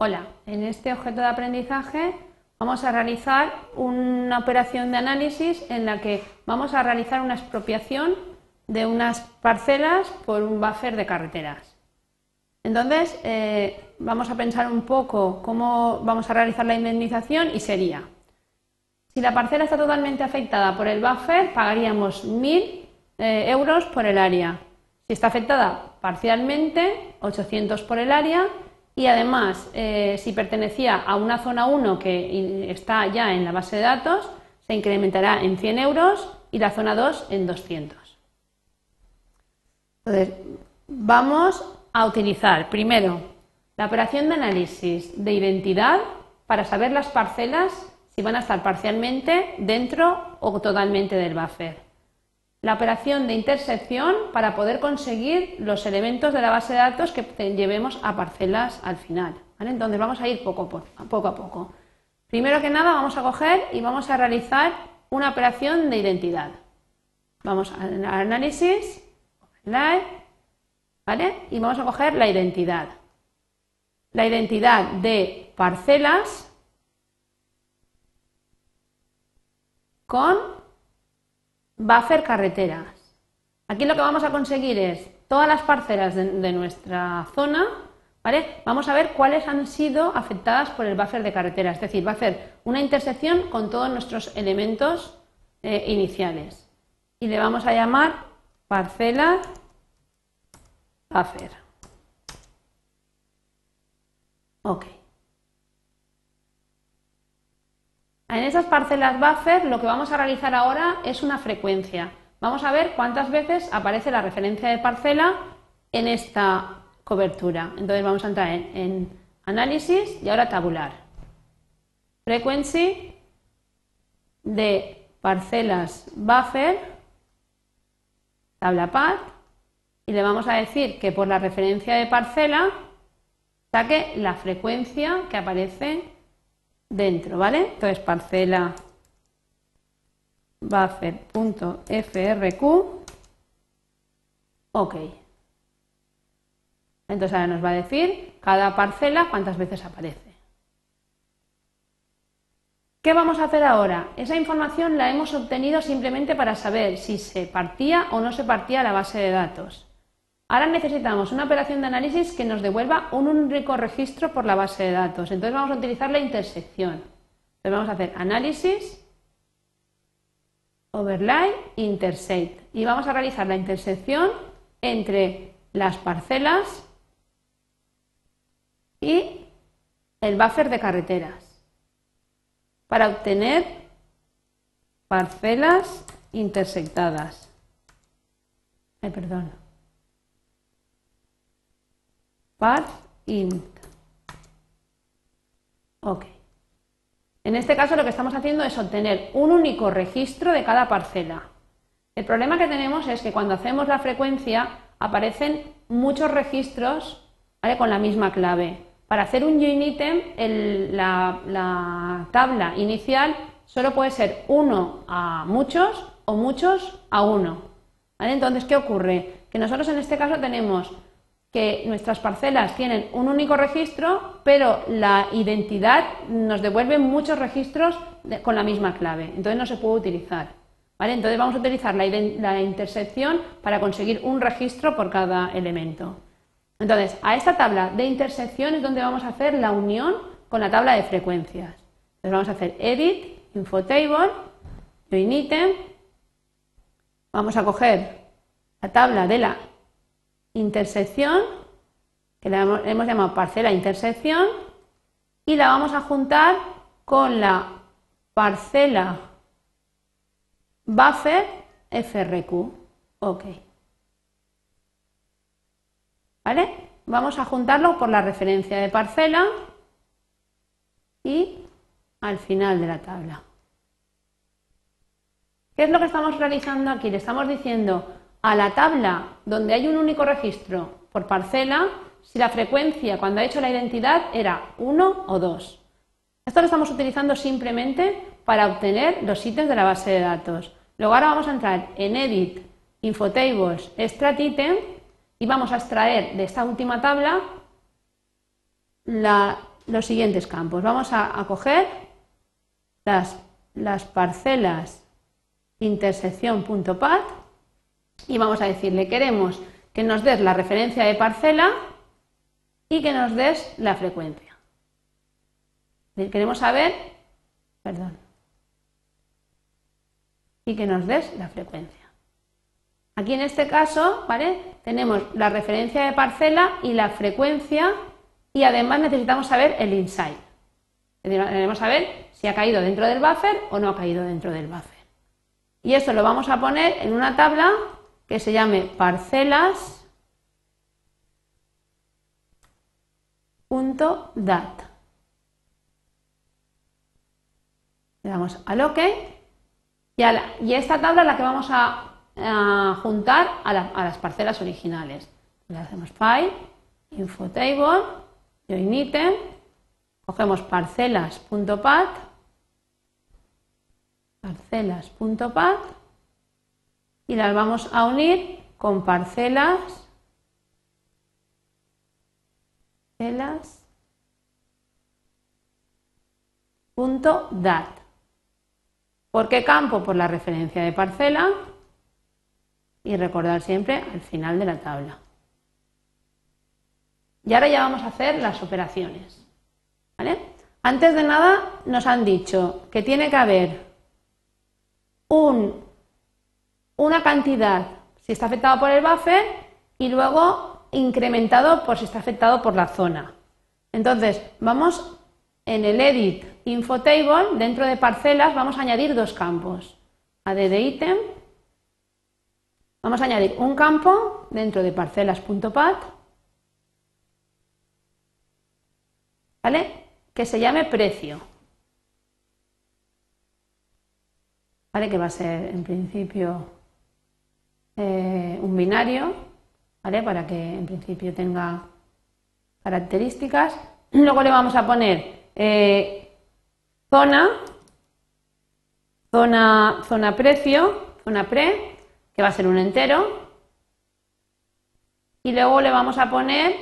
Hola, en este objeto de aprendizaje vamos a realizar una operación de análisis en la que vamos a realizar una expropiación de unas parcelas por un buffer de carreteras. Entonces, eh, vamos a pensar un poco cómo vamos a realizar la indemnización y sería, si la parcela está totalmente afectada por el buffer, pagaríamos 1.000 eh, euros por el área. Si está afectada parcialmente, 800 por el área y además, eh, si pertenecía a una zona 1 que está ya en la base de datos, se incrementará en 100 euros y la zona 2 en 200. Entonces, vamos a utilizar primero la operación de análisis de identidad para saber las parcelas si van a estar parcialmente dentro o totalmente del buffer la operación de intersección para poder conseguir los elementos de la base de datos que llevemos a parcelas al final. Entonces vamos a ir poco a, poco a poco. Primero que nada vamos a coger y vamos a realizar una operación de identidad. Vamos al análisis, ¿vale? Y vamos a coger la identidad. La identidad de parcelas con buffer carreteras. Aquí lo que vamos a conseguir es todas las parcelas de, nuestra zona, ¿vale? Vamos a ver cuáles han sido afectadas por el buffer de carretera, es decir, va a hacer una intersección con todos nuestros elementos eh, iniciales. Y le vamos a llamar parcela buffer. Ok. En esas parcelas buffer lo que vamos a realizar ahora es una frecuencia. Vamos a ver cuántas veces aparece la referencia de parcela en esta cobertura. Entonces vamos a entrar en, análisis y ahora tabular. Frequency de parcelas buffer, tabla path, y le vamos a decir que por la referencia de parcela saque la frecuencia que aparece dentro, ¿vale? Entonces parcela buffer.frq, ok. Entonces ahora nos va a decir cada parcela cuántas veces aparece. ¿Qué vamos a hacer ahora? Esa información la hemos obtenido simplemente para saber si se partía o no se partía la base de datos. Ahora necesitamos una operación de análisis que nos devuelva un único registro por la base de datos. Entonces vamos a utilizar la intersección. Entonces vamos a hacer análisis, overlay, intersect. Y vamos a realizar la intersección entre las parcelas y el buffer de carreteras para obtener parcelas intersectadas. Ay, perdón path int. Ok. En este caso lo que estamos haciendo es obtener un único registro de cada parcela. El problema que tenemos es que cuando hacemos la frecuencia aparecen muchos registros con la misma clave. Para hacer un join item, la, tabla inicial solo puede ser uno a muchos o muchos a uno. Entonces, ¿qué ocurre? Que nosotros en este caso tenemos que nuestras parcelas tienen un único registro, pero la identidad nos devuelve muchos registros con la misma clave. Entonces no se puede utilizar. ¿vale? Entonces vamos a utilizar la, intersección para conseguir un registro por cada elemento. Entonces, a esta tabla de intersección es donde vamos a hacer la unión con la tabla de frecuencias. Entonces vamos a hacer edit, infotable, join item. Vamos a coger la tabla de la intersección, que le hemos, llamado parcela intersección, y la vamos a juntar con la parcela buffer FRQ. Ok. ¿Vale? Vamos a juntarlo por la referencia de parcela y al final de la tabla. ¿Qué es lo que estamos realizando aquí? Le estamos diciendo a la tabla donde hay un único registro por parcela si la frecuencia cuando ha hecho la identidad era 1 o 2. Esto lo estamos utilizando simplemente para obtener los ítems de la base de datos. Luego ahora vamos a entrar en Edit, Infotables, Extract Item y vamos a extraer de esta última tabla la los siguientes campos. Vamos a, coger las, las parcelas intersección.pat y vamos a decirle queremos que nos des la referencia de parcela y que nos des la frecuencia. Queremos saber, perdón, y que nos des la frecuencia. Aquí en este caso, ¿vale? Tenemos la referencia de parcela y la frecuencia y además necesitamos saber el insight. Queremos saber si ha caído dentro del buffer o no ha caído dentro del buffer. Y esto lo vamos a poner en una tabla que se llame parcelas.dat. Le damos al OK y, y esta tabla es la que vamos a, juntar a, las parcelas originales. Le hacemos File, Infotable, Join Item, cogemos parcelas.pat, parcelas.pat y las vamos a unir con parcelas, parcelas punto dat. ¿Por qué campo? Por la referencia de parcela y recordar siempre al final de la tabla. Y ahora ya vamos a hacer las operaciones. Antes de nada nos han dicho que tiene que haber un, una cantidad si está afectado por el buffer y luego incrementado por si está afectado por la zona. Entonces, vamos en el edit info table, dentro de parcelas, vamos a añadir dos campos. AD de ítem. Vamos a añadir un campo dentro de parcelas.pat, ¿vale? Que se llame precio. ¿Vale? Que va a ser en principio eh, un binario, ¿vale? Para que en principio tenga características. Luego le vamos a poner eh, zona, zona, zona precio, zona pre, que va a ser un entero. Y luego le vamos a poner,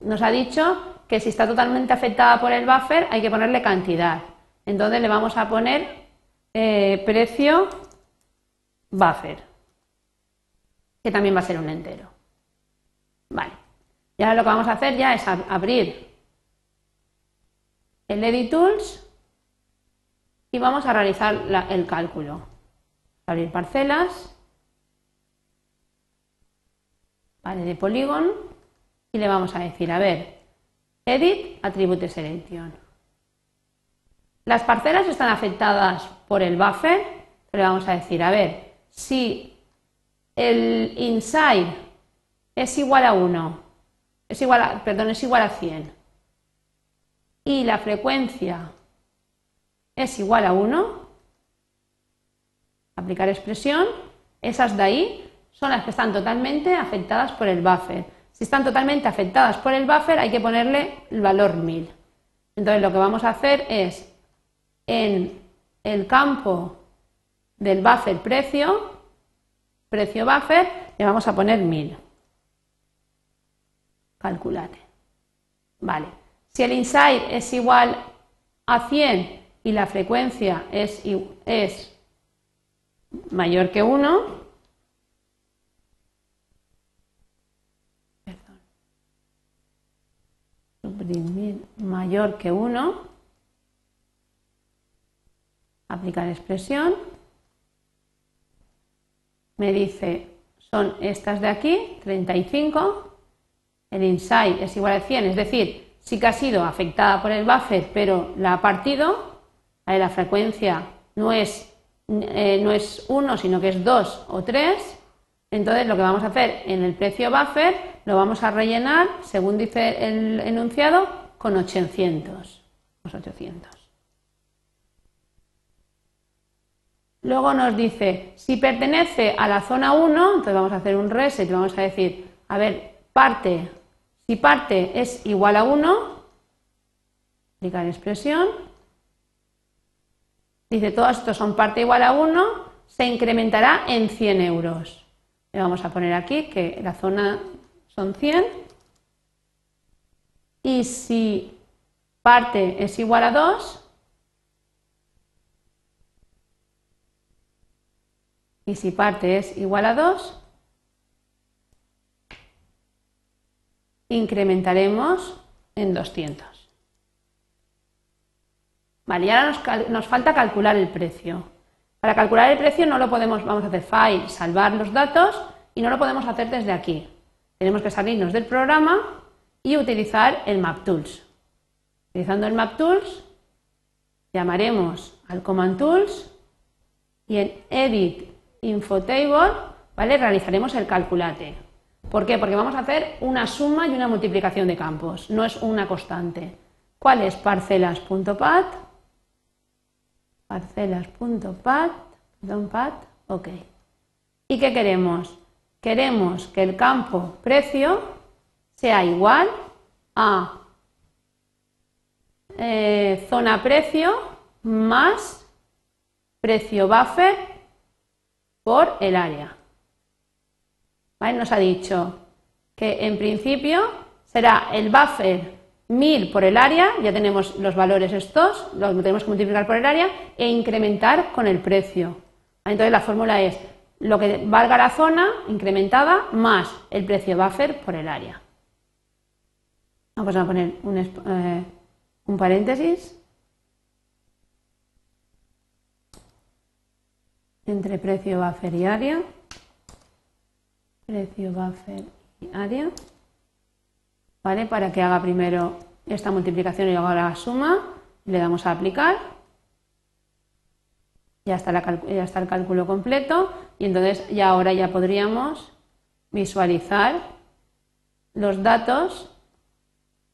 nos ha dicho que si está totalmente afectada por el buffer hay que ponerle cantidad. Entonces le vamos a poner eh, precio buffer, que también va a ser un entero. Vale. Y ahora lo que vamos a hacer ya es abrir el Edit Tools y vamos a realizar el cálculo. Abrir parcelas, vale, de polígono y le vamos a decir, a ver, Edit Attribute Selection. Las parcelas están afectadas por el buffer, le vamos a decir, a ver, si el inside es igual a 1, es igual a, perdón, es igual a 100 y la frecuencia es igual a 1, aplicar expresión, esas de ahí son las que están totalmente afectadas por el buffer. Si están totalmente afectadas por el buffer hay que ponerle el valor 1000. Entonces lo que vamos a hacer es en el campo del buffer precio, precio buffer, le vamos a poner 1000. Calculate. Vale. Si el inside es igual a 100 y la frecuencia es, es mayor que 1, suprimir mayor que 1, aplicar expresión, me dice son estas de aquí, 35, el inside es igual a 100, es decir, sí que ha sido afectada por el buffer, pero la ha partido, la frecuencia no es, eh, no es 1, sino que es 2 o 3, entonces lo que vamos a hacer en el precio buffer lo vamos a rellenar, según dice el enunciado, con 800. 800. Luego nos dice, si pertenece a la zona 1, entonces vamos a hacer un reset vamos a decir, a ver, parte si parte es igual a 1, aplicar expresión, dice todos estos son parte igual a 1, se incrementará en 100 euros. Le vamos a poner aquí que la zona son 100 y si parte es igual a 2 y si parte es igual a 2, incrementaremos en 200. Vale, y ahora nos, falta calcular el precio. Para calcular el precio no lo podemos, vamos a hacer file, salvar los datos y no lo podemos hacer desde aquí. Tenemos que salirnos del programa y utilizar el MapTools. Utilizando el MapTools llamaremos al Command Tools y en Edit Infotable ¿vale? realizaremos el calculate. ¿Por qué? Porque vamos a hacer una suma y una multiplicación de campos, no es una constante. ¿Cuál es parcelas.pat? Parcelas.pat, pat, ok. ¿Y qué queremos? Queremos que el campo precio sea igual a eh, zona precio más precio buffer por el área. Nos ha dicho que en principio será el buffer 1000 por el área, ya tenemos los valores estos, los tenemos que multiplicar por el área e incrementar con el precio. Entonces la fórmula es lo que valga la zona incrementada más el precio buffer por el área. Vamos a poner un, eh, un paréntesis entre precio buffer y área precio buffer y área, ¿vale? Para que haga primero esta multiplicación y luego la suma, le damos a aplicar, ya está, ya está el cálculo completo y entonces ya ahora ya podríamos visualizar los datos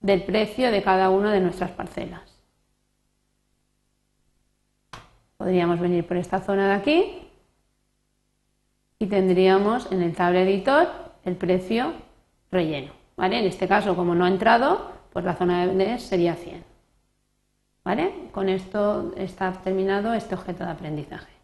del precio de cada una de nuestras parcelas. Podríamos venir por esta zona de aquí y tendríamos en el tabla editor el precio relleno. ¿vale? En este caso, como no ha entrado, pues la zona de sería 100. ¿vale? Con esto está terminado este objeto de aprendizaje.